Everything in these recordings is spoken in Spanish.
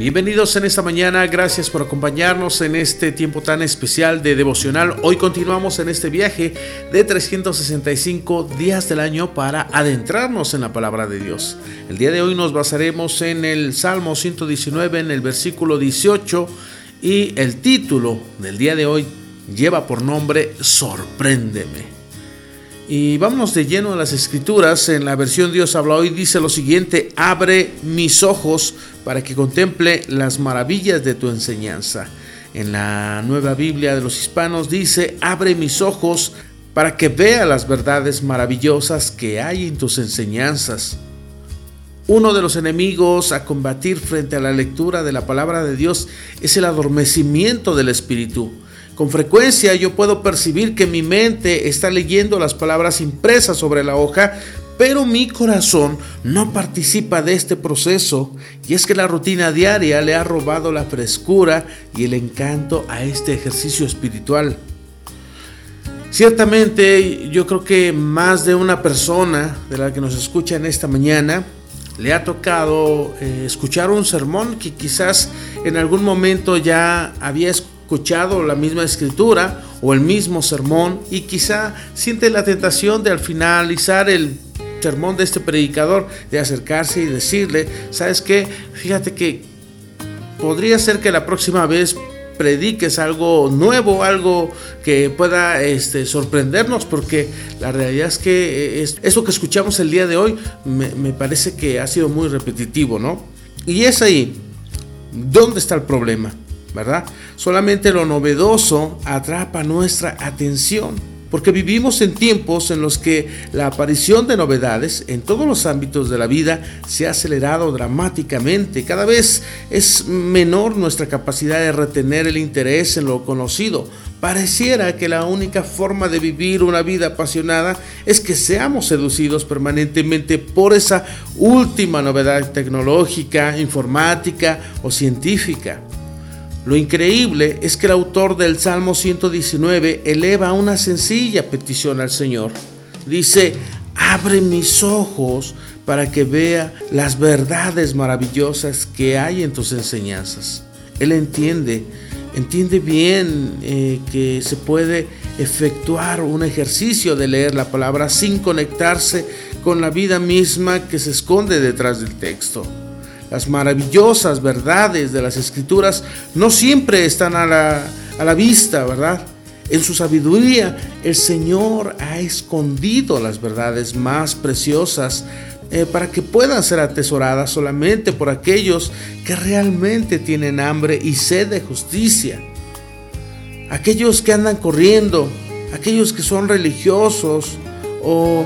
Bienvenidos en esta mañana, gracias por acompañarnos en este tiempo tan especial de devocional. Hoy continuamos en este viaje de 365 días del año para adentrarnos en la palabra de Dios. El día de hoy nos basaremos en el Salmo 119, en el versículo 18 y el título del día de hoy lleva por nombre Sorpréndeme. Y vámonos de lleno a las escrituras. En la versión Dios habla hoy dice lo siguiente, abre mis ojos para que contemple las maravillas de tu enseñanza. En la nueva Biblia de los hispanos dice, abre mis ojos para que vea las verdades maravillosas que hay en tus enseñanzas. Uno de los enemigos a combatir frente a la lectura de la palabra de Dios es el adormecimiento del espíritu. Con frecuencia yo puedo percibir que mi mente está leyendo las palabras impresas sobre la hoja, pero mi corazón no participa de este proceso y es que la rutina diaria le ha robado la frescura y el encanto a este ejercicio espiritual. Ciertamente yo creo que más de una persona de la que nos escucha en esta mañana le ha tocado eh, escuchar un sermón que quizás en algún momento ya había escuchado escuchado la misma escritura o el mismo sermón y quizá siente la tentación de al finalizar el sermón de este predicador de acercarse y decirle, ¿sabes qué? Fíjate que podría ser que la próxima vez prediques algo nuevo, algo que pueda este, sorprendernos, porque la realidad es que eso que escuchamos el día de hoy me, me parece que ha sido muy repetitivo, ¿no? Y es ahí, ¿dónde está el problema? ¿Verdad? Solamente lo novedoso atrapa nuestra atención, porque vivimos en tiempos en los que la aparición de novedades en todos los ámbitos de la vida se ha acelerado dramáticamente. Cada vez es menor nuestra capacidad de retener el interés en lo conocido. Pareciera que la única forma de vivir una vida apasionada es que seamos seducidos permanentemente por esa última novedad tecnológica, informática o científica. Lo increíble es que el autor del Salmo 119 eleva una sencilla petición al Señor. Dice, abre mis ojos para que vea las verdades maravillosas que hay en tus enseñanzas. Él entiende, entiende bien eh, que se puede efectuar un ejercicio de leer la palabra sin conectarse con la vida misma que se esconde detrás del texto. Las maravillosas verdades de las escrituras no siempre están a la, vista, ¿verdad? En su sabiduría, el Señor ha escondido las verdades más preciosas eh, para que puedan ser atesoradas solamente por aquellos que realmente tienen hambre y sed de justicia. Aquellos que andan corriendo, aquellos que son religiosos o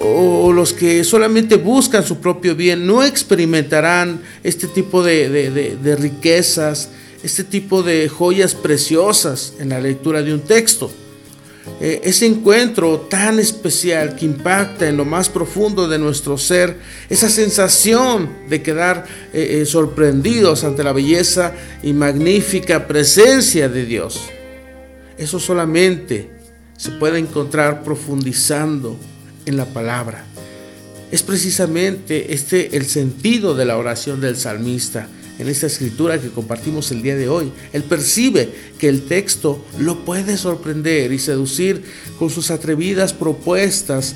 o los que solamente buscan su propio bien no experimentarán este tipo de, riquezas, este tipo de joyas preciosas en la lectura de un texto. Eh, ese encuentro tan especial que impacta en lo más profundo de nuestro ser, esa sensación de quedar eh, eh, sorprendidos ante la belleza y magnífica presencia de Dios. Eso solamente se puede encontrar profundizando en la palabra. Es precisamente este el sentido de la oración del salmista en esta escritura que compartimos el día de hoy. Él percibe que el texto lo puede sorprender y seducir con sus atrevidas propuestas.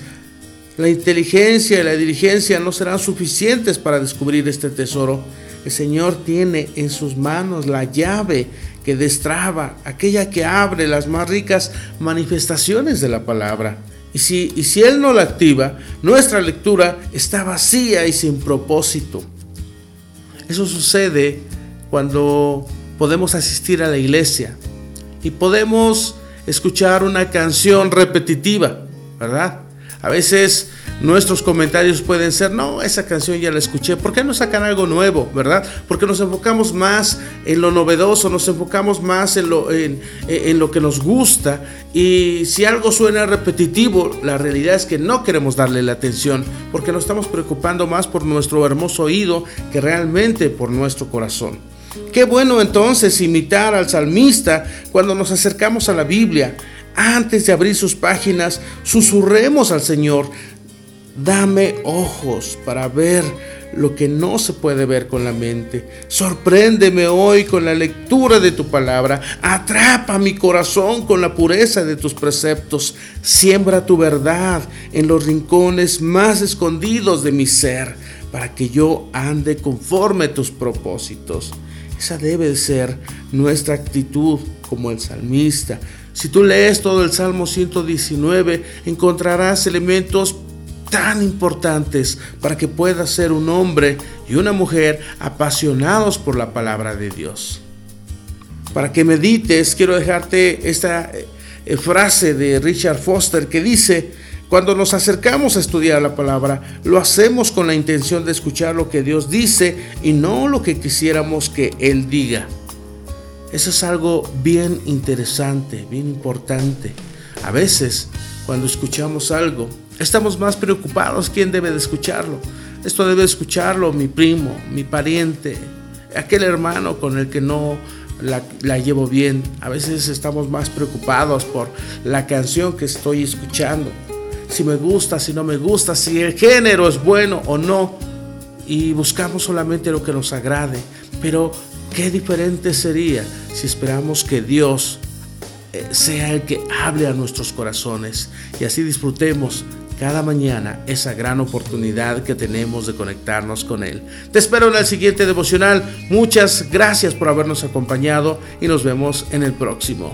La inteligencia y la diligencia no serán suficientes para descubrir este tesoro. El Señor tiene en sus manos la llave que destraba, aquella que abre las más ricas manifestaciones de la palabra. Y si, y si Él no la activa, nuestra lectura está vacía y sin propósito. Eso sucede cuando podemos asistir a la iglesia y podemos escuchar una canción repetitiva, ¿verdad? A veces nuestros comentarios pueden ser, no, esa canción ya la escuché, ¿por qué no sacan algo nuevo, verdad? Porque nos enfocamos más en lo novedoso, nos enfocamos más en lo, en, lo que nos gusta y si algo suena repetitivo, la realidad es que no queremos darle la atención porque nos estamos preocupando más por nuestro hermoso oído que realmente por nuestro corazón. Qué bueno entonces imitar al salmista cuando nos acercamos a la Biblia. Antes de abrir sus páginas, susurremos al Señor, Dame ojos para ver lo que no se puede ver con la mente. Sorpréndeme hoy con la lectura de tu palabra. Atrapa mi corazón con la pureza de tus preceptos. Siembra tu verdad en los rincones más escondidos de mi ser, para que yo ande conforme a tus propósitos. Esa debe ser nuestra actitud como el salmista. Si tú lees todo el Salmo 119, encontrarás elementos tan importantes para que puedas ser un hombre y una mujer apasionados por la palabra de Dios. Para que medites, quiero dejarte esta eh, frase de Richard Foster que dice, cuando nos acercamos a estudiar la palabra, lo hacemos con la intención de escuchar lo que Dios dice y no lo que quisiéramos que Él diga. Eso es algo bien interesante, bien importante. A veces, cuando escuchamos algo, estamos más preocupados quién debe de escucharlo. Esto debe escucharlo mi primo, mi pariente, aquel hermano con el que no la, la, llevo bien. A veces estamos más preocupados por la canción que estoy escuchando si me gusta, si no me gusta, si el género es bueno o no. Y buscamos solamente lo que nos agrade. Pero qué diferente sería si esperamos que Dios eh, sea el que hable a nuestros corazones y así disfrutemos cada mañana esa gran oportunidad que tenemos de conectarnos con Él. Te espero en el siguiente devocional. Muchas gracias por habernos acompañado y nos vemos en el próximo.